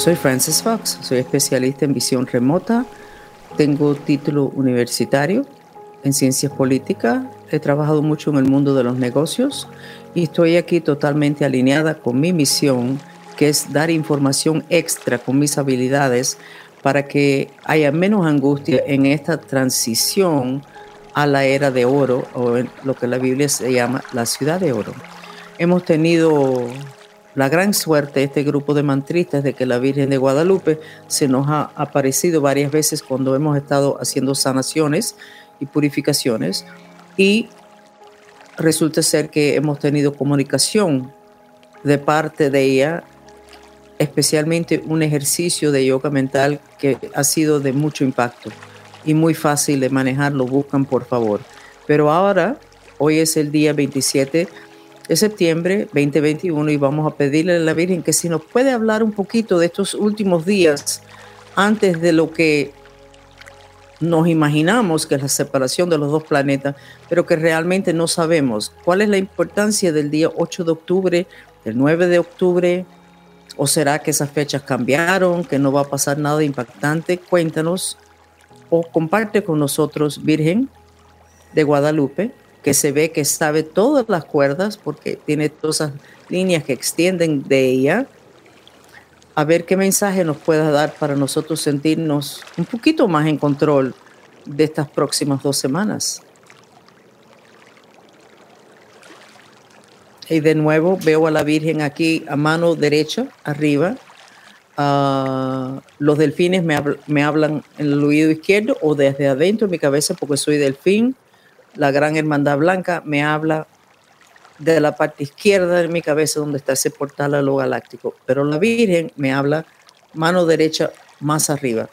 Soy Francis Fox, soy especialista en visión remota, tengo título universitario en ciencias políticas, he trabajado mucho en el mundo de los negocios y estoy aquí totalmente alineada con mi misión, que es dar información extra con mis habilidades para que haya menos angustia en esta transición a la era de oro o en lo que la Biblia se llama la ciudad de oro. Hemos tenido la gran suerte, este grupo de mantristas, de que la Virgen de Guadalupe se nos ha aparecido varias veces cuando hemos estado haciendo sanaciones y purificaciones y resulta ser que hemos tenido comunicación de parte de ella, especialmente un ejercicio de yoga mental que ha sido de mucho impacto y muy fácil de manejar, lo buscan por favor. Pero ahora, hoy es el día 27 de septiembre 2021 y vamos a pedirle a la Virgen que si nos puede hablar un poquito de estos últimos días antes de lo que nos imaginamos que es la separación de los dos planetas, pero que realmente no sabemos cuál es la importancia del día 8 de octubre, del 9 de octubre, o será que esas fechas cambiaron, que no va a pasar nada impactante. Cuéntanos o comparte con nosotros, Virgen de Guadalupe, que se ve que sabe todas las cuerdas porque tiene todas esas líneas que extienden de ella. A ver qué mensaje nos pueda dar para nosotros sentirnos un poquito más en control de estas próximas dos semanas. Y de nuevo veo a la Virgen aquí a mano derecha, arriba. Uh, los delfines me, me hablan en el oído izquierdo o desde adentro de mi cabeza porque soy delfín la Gran Hermandad Blanca me habla de la parte izquierda de mi cabeza donde está ese portal a lo galáctico, pero la Virgen me habla mano derecha más arriba.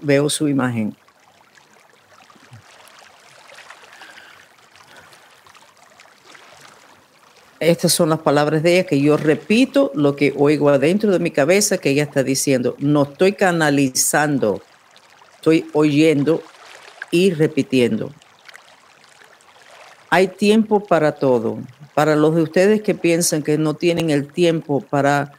Veo su imagen. Estas son las palabras de ella que yo repito lo que oigo adentro de mi cabeza que ella está diciendo. No estoy canalizando, estoy oyendo y repitiendo. Hay tiempo para todo. Para los de ustedes que piensan que no tienen el tiempo para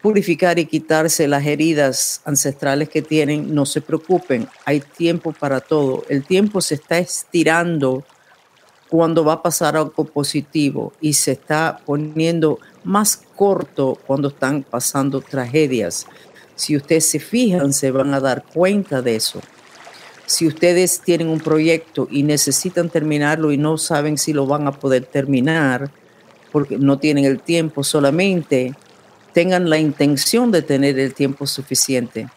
purificar y quitarse las heridas ancestrales que tienen, no se preocupen, hay tiempo para todo. El tiempo se está estirando cuando va a pasar algo positivo y se está poniendo más corto cuando están pasando tragedias. Si ustedes se fijan, se van a dar cuenta de eso si ustedes tienen un proyecto y necesitan terminarlo y no saben si lo van a poder terminar porque no tienen el tiempo, solamente tengan la intención de tener el tiempo suficiente,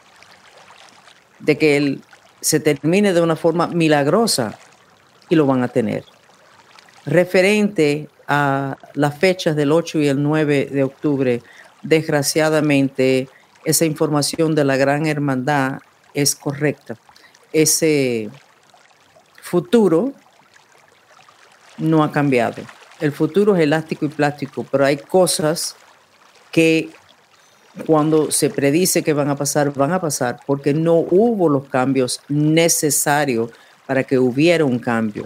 de que él se termine de una forma milagrosa y lo van a tener. Referente a las fechas del 8 y el 9 de octubre, desgraciadamente esa información de la gran hermandad es correcta ese futuro no ha cambiado. El futuro es elástico y plástico, pero hay cosas que cuando se predice que van a pasar, van a pasar porque no hubo los cambios necesarios para que hubiera un cambio.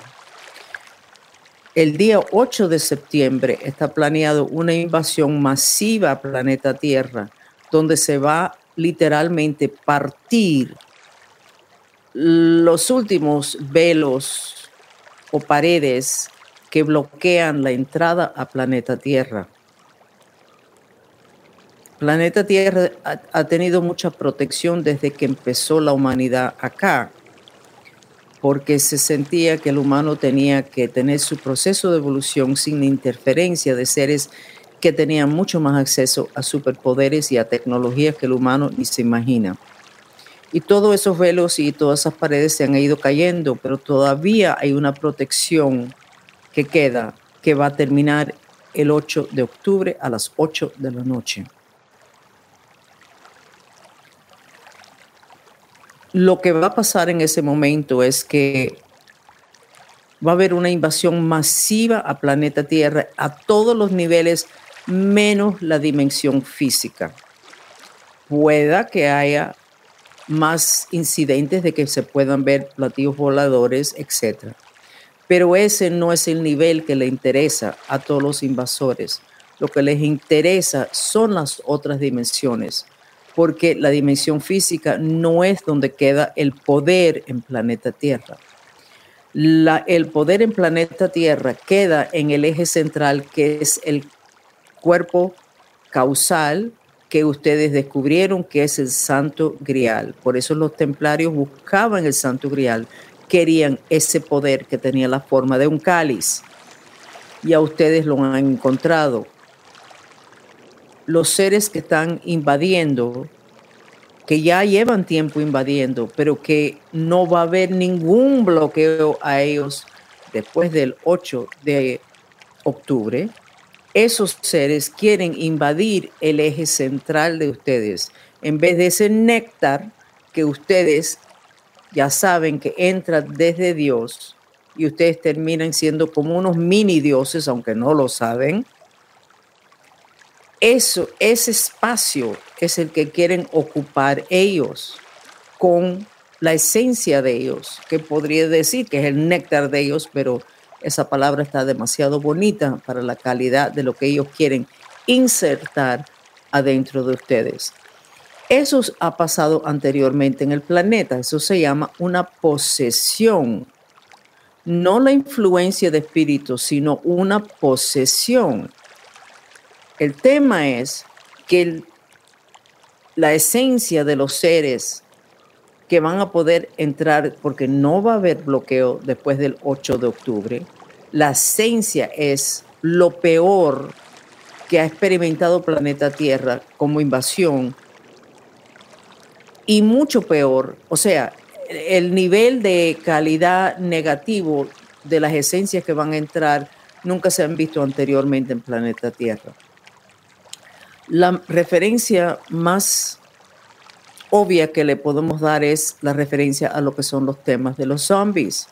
El día 8 de septiembre está planeado una invasión masiva a planeta Tierra, donde se va literalmente partir los últimos velos o paredes que bloquean la entrada a planeta Tierra. Planeta Tierra ha, tenido mucha protección desde que empezó la humanidad acá, porque se sentía que el humano tenía que tener su proceso de evolución sin interferencia de seres que tenían mucho más acceso a superpoderes y a tecnologías que el humano ni se imagina. Y todos esos velos y todas esas paredes se han ido cayendo, pero todavía hay una protección que queda, que va a terminar el 8 de octubre a las 8 de la noche. Lo que va a pasar en ese momento es que va a haber una invasión masiva a planeta Tierra a todos los niveles, menos la dimensión física. Pueda que haya más incidentes de que se puedan ver platillos voladores, etc. Pero ese no es el nivel que le interesa a todos los invasores. Lo que les interesa son las otras dimensiones, porque la dimensión física no es donde queda el poder en planeta Tierra. el poder en planeta Tierra queda en el eje central, que es el cuerpo causal que ustedes descubrieron que es el Santo Grial. Por eso los templarios buscaban el Santo Grial, querían ese poder que tenía la forma de un cáliz. Y a ustedes lo han encontrado. Los seres que están invadiendo, que ya llevan tiempo invadiendo, pero que no va a haber ningún bloqueo a ellos después del 8 de octubre, esos seres quieren invadir el eje central de ustedes. En vez de ese néctar que ustedes ya saben que entra desde Dios y ustedes terminan siendo como unos mini dioses, aunque no lo saben, eso, ese espacio es el que quieren ocupar ellos con la esencia de ellos, que podría decir que es el néctar de ellos, pero esa palabra está demasiado bonita para la calidad de lo que ellos quieren insertar adentro de ustedes. Eso ha pasado anteriormente en el planeta, eso se llama una posesión. No la influencia de espíritu, sino una posesión. El tema es que la esencia de los seres que van a poder entrar, porque no va a haber bloqueo después del 8 de octubre. La esencia es lo peor que ha experimentado planeta Tierra como invasión y mucho peor, o sea, el nivel de calidad negativo de las esencias que van a entrar nunca se han visto anteriormente en planeta Tierra. La referencia más obvia que le podemos dar es la referencia a lo que son los temas de los zombies.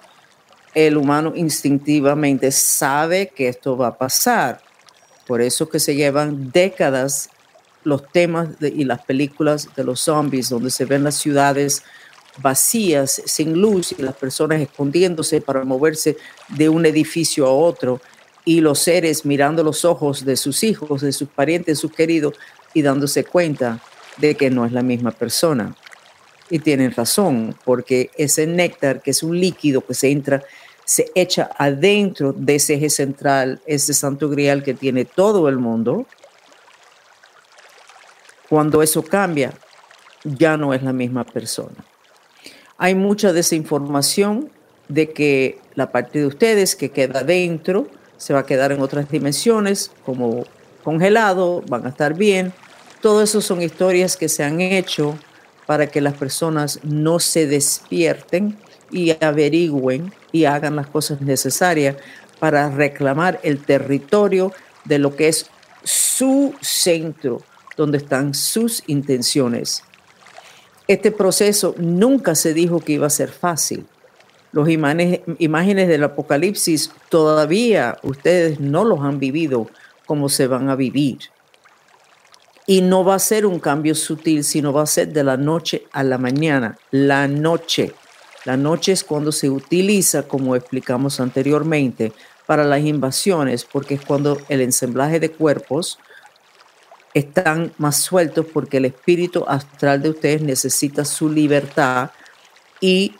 El humano instintivamente sabe que esto va a pasar. Por eso que se llevan décadas los temas y las películas de los zombies, donde se ven las ciudades vacías, sin luz, y las personas escondiéndose para moverse de un edificio a otro, y los seres mirando los ojos de sus hijos, de sus parientes, de sus queridos, y dándose cuenta de que no es la misma persona. Y tienen razón, porque ese néctar, que es un líquido que se entra, se echa adentro de ese eje central, ese santo grial que tiene todo el mundo. Cuando eso cambia, ya no es la misma persona. Hay mucha desinformación de que la parte de ustedes que queda dentro se va a quedar en otras dimensiones, como congelado, van a estar bien, todo eso son historias que se han hecho para que las personas no se despierten y averigüen y hagan las cosas necesarias para reclamar el territorio de lo que es su centro, donde están sus intenciones. Este proceso nunca se dijo que iba a ser fácil. Los imágenes, imágenes del apocalipsis todavía ustedes no los han vivido como se van a vivir. Y no va a ser un cambio sutil, sino va a ser de la noche a la mañana. La noche. La noche es cuando se utiliza, como explicamos anteriormente, para las invasiones, porque es cuando el ensamblaje de cuerpos están más sueltos porque el espíritu astral de ustedes necesita su libertad y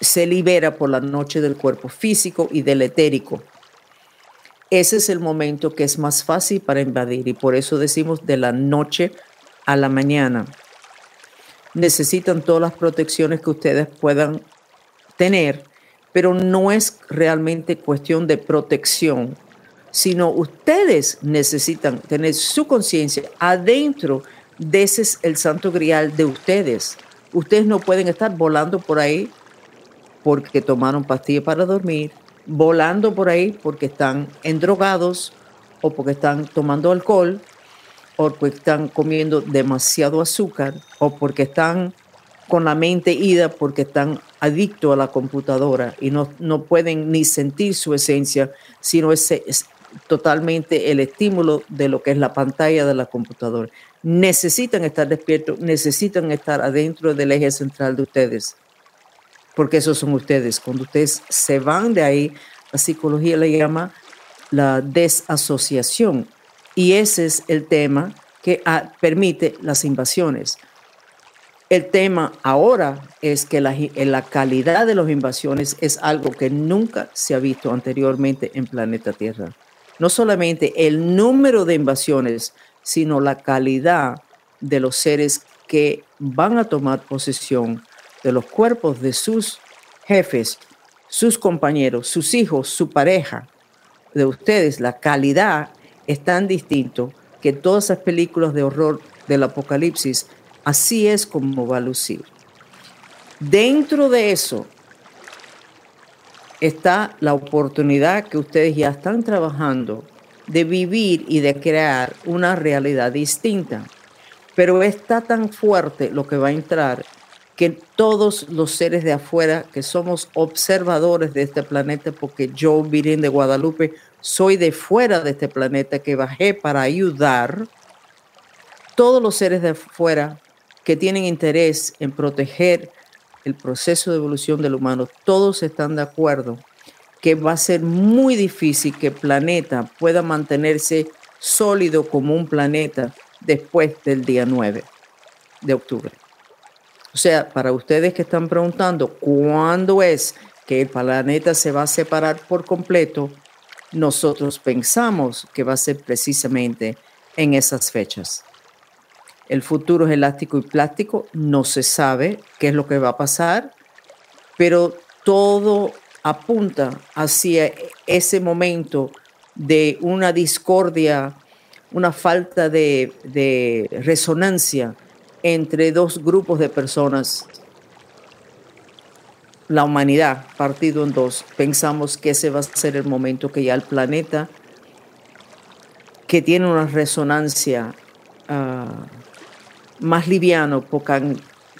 se libera por la noche del cuerpo físico y del etérico ese es el momento que es más fácil para invadir y por eso decimos de la noche a la mañana. Necesitan todas las protecciones que ustedes puedan tener, pero no es realmente cuestión de protección, sino ustedes necesitan tener su conciencia adentro de ese es el santo grial de ustedes. Ustedes no pueden estar volando por ahí porque tomaron pastillas para dormir, volando por ahí porque están endrogados o porque están tomando alcohol o porque están comiendo demasiado azúcar o porque están con la mente ida porque están adictos a la computadora y no, no pueden ni sentir su esencia, sino es totalmente el estímulo de lo que es la pantalla de la computadora. Necesitan estar despiertos, necesitan estar adentro del eje central de ustedes porque esos son ustedes. Cuando ustedes se van de ahí, la psicología le llama la desasociación. Y ese es el tema que ah, permite las invasiones. El tema ahora es que la, la, calidad de las invasiones es algo que nunca se ha visto anteriormente en planeta Tierra. No solamente el número de invasiones, sino la calidad de los seres que van a tomar posesión de los cuerpos de sus jefes, sus compañeros, sus hijos, su pareja, de ustedes, la calidad es tan distinto que todas esas películas de horror del apocalipsis, así es como va a lucir. Dentro de eso está la oportunidad que ustedes ya están trabajando de vivir y de crear una realidad distinta. Pero está tan fuerte lo que va a entrar que todos los seres de afuera que somos observadores de este planeta, porque yo, Virgen de Guadalupe, soy de fuera de este planeta que bajé para ayudar, todos los seres de afuera que tienen interés en proteger el proceso de evolución del humano, todos están de acuerdo que va a ser muy difícil que el planeta pueda mantenerse sólido como un planeta después del día 9 de octubre. O sea, para ustedes que están preguntando cuándo es que el planeta se va a separar por completo, nosotros pensamos que va a ser precisamente en esas fechas. El futuro es elástico y plástico, no se sabe qué es lo que va a pasar, pero todo apunta hacia ese momento de una discordia, una falta de, de resonancia entre dos grupos de personas, la humanidad partido en dos, pensamos que ese va a ser el momento que ya el planeta, que tiene una resonancia uh, más liviano, porque han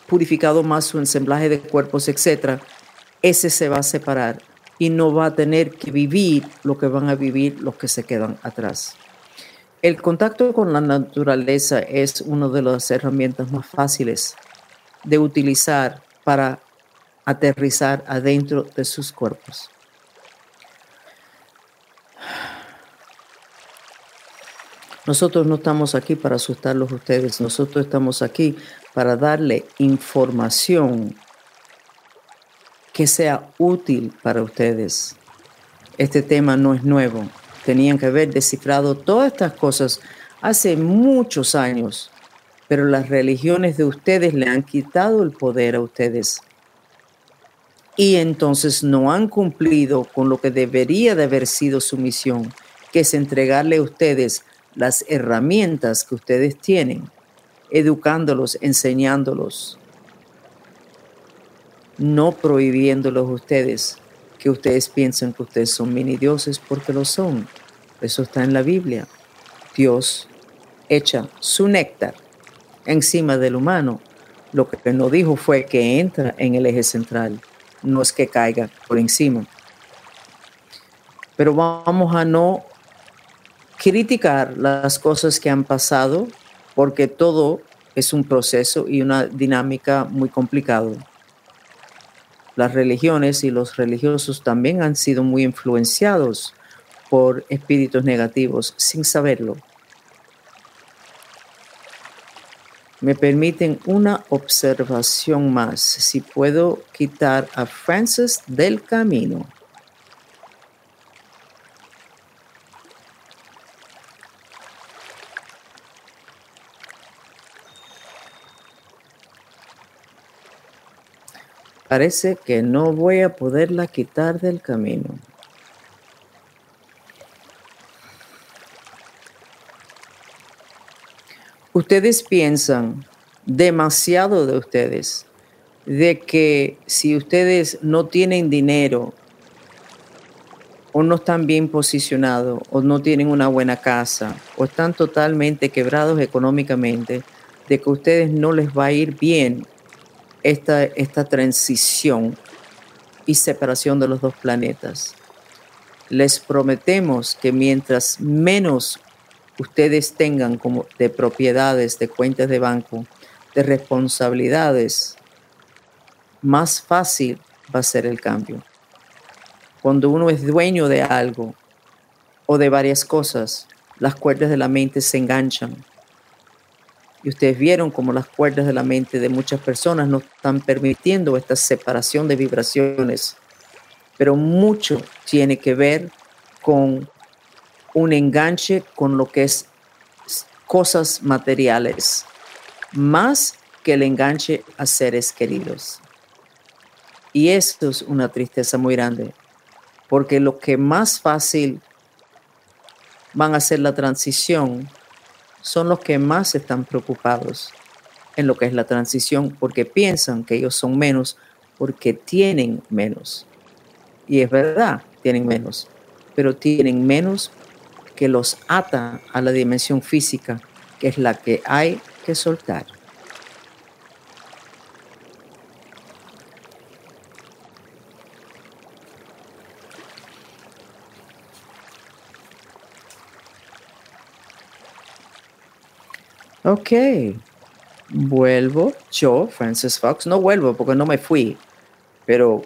purificado más su ensamblaje de cuerpos, etc., ese se va a separar y no va a tener que vivir lo que van a vivir los que se quedan atrás. El contacto con la naturaleza es una de las herramientas más fáciles de utilizar para aterrizar adentro de sus cuerpos. Nosotros no estamos aquí para asustarlos ustedes, nosotros estamos aquí para darle información que sea útil para ustedes. Este tema no es nuevo, tenían que haber descifrado todas estas cosas hace muchos años, pero las religiones de ustedes le han quitado el poder a ustedes. Y entonces no han cumplido con lo que debería de haber sido su misión, que es entregarle a ustedes las herramientas que ustedes tienen, educándolos, enseñándolos, no prohibiéndolos a ustedes que ustedes piensen que ustedes son mini dioses porque lo son. Eso está en la Biblia. Dios echa su néctar encima del humano. Lo que no dijo fue que entra en el eje central, no es que caiga por encima. Pero vamos a no criticar las cosas que han pasado porque todo es un proceso y una dinámica muy complicado las religiones y los religiosos también han sido muy influenciados por espíritus negativos sin saberlo. Me permiten una observación más. Si puedo quitar a Francis del camino. Parece que no voy a poderla quitar del camino. Ustedes piensan demasiado de ustedes, de que si ustedes no tienen dinero o no están bien posicionados o no tienen una buena casa o están totalmente quebrados económicamente, de que a ustedes no les va a ir bien esta, esta transición y separación de los dos planetas. Les prometemos que mientras menos ustedes tengan como de propiedades, de cuentas de banco, de responsabilidades, más fácil va a ser el cambio. Cuando uno es dueño de algo o de varias cosas, las cuerdas de la mente se enganchan Y ustedes vieron cómo las cuerdas de la mente de muchas personas no están permitiendo esta separación de vibraciones. Pero mucho tiene que ver con un enganche con lo que es cosas materiales, más que el enganche a seres queridos. Y esto es una tristeza muy grande, porque lo que más fácil van a hacer la transición son los que más están preocupados en lo que es la transición porque piensan que ellos son menos porque tienen menos. Y es verdad, tienen menos, pero tienen menos que los ata a la dimensión física, que es la que hay que soltar. Ok, vuelvo. Yo, Francis Fox, no vuelvo porque no me fui, pero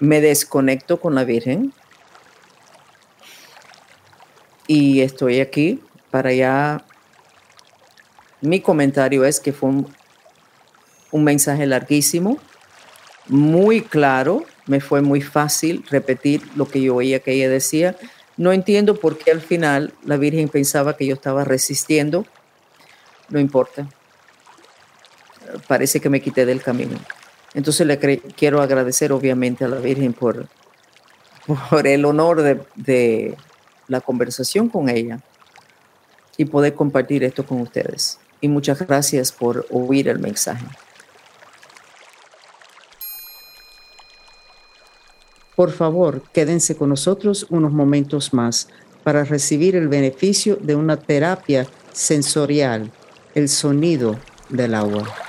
me desconecto con la Virgen. Y estoy aquí para ya... Mi comentario es que fue un, un mensaje larguísimo, muy claro, me fue muy fácil repetir lo que yo oía que ella decía. No entiendo por qué al final la Virgen pensaba que yo estaba resistiendo no importa. Parece que me quité del camino. Entonces le quiero agradecer obviamente a la Virgen por, por el honor de, de la conversación con ella y poder compartir esto con ustedes. Y muchas gracias por oír el mensaje. Por favor, quédense con nosotros unos momentos más para recibir el beneficio de una terapia sensorial el sonido del agua.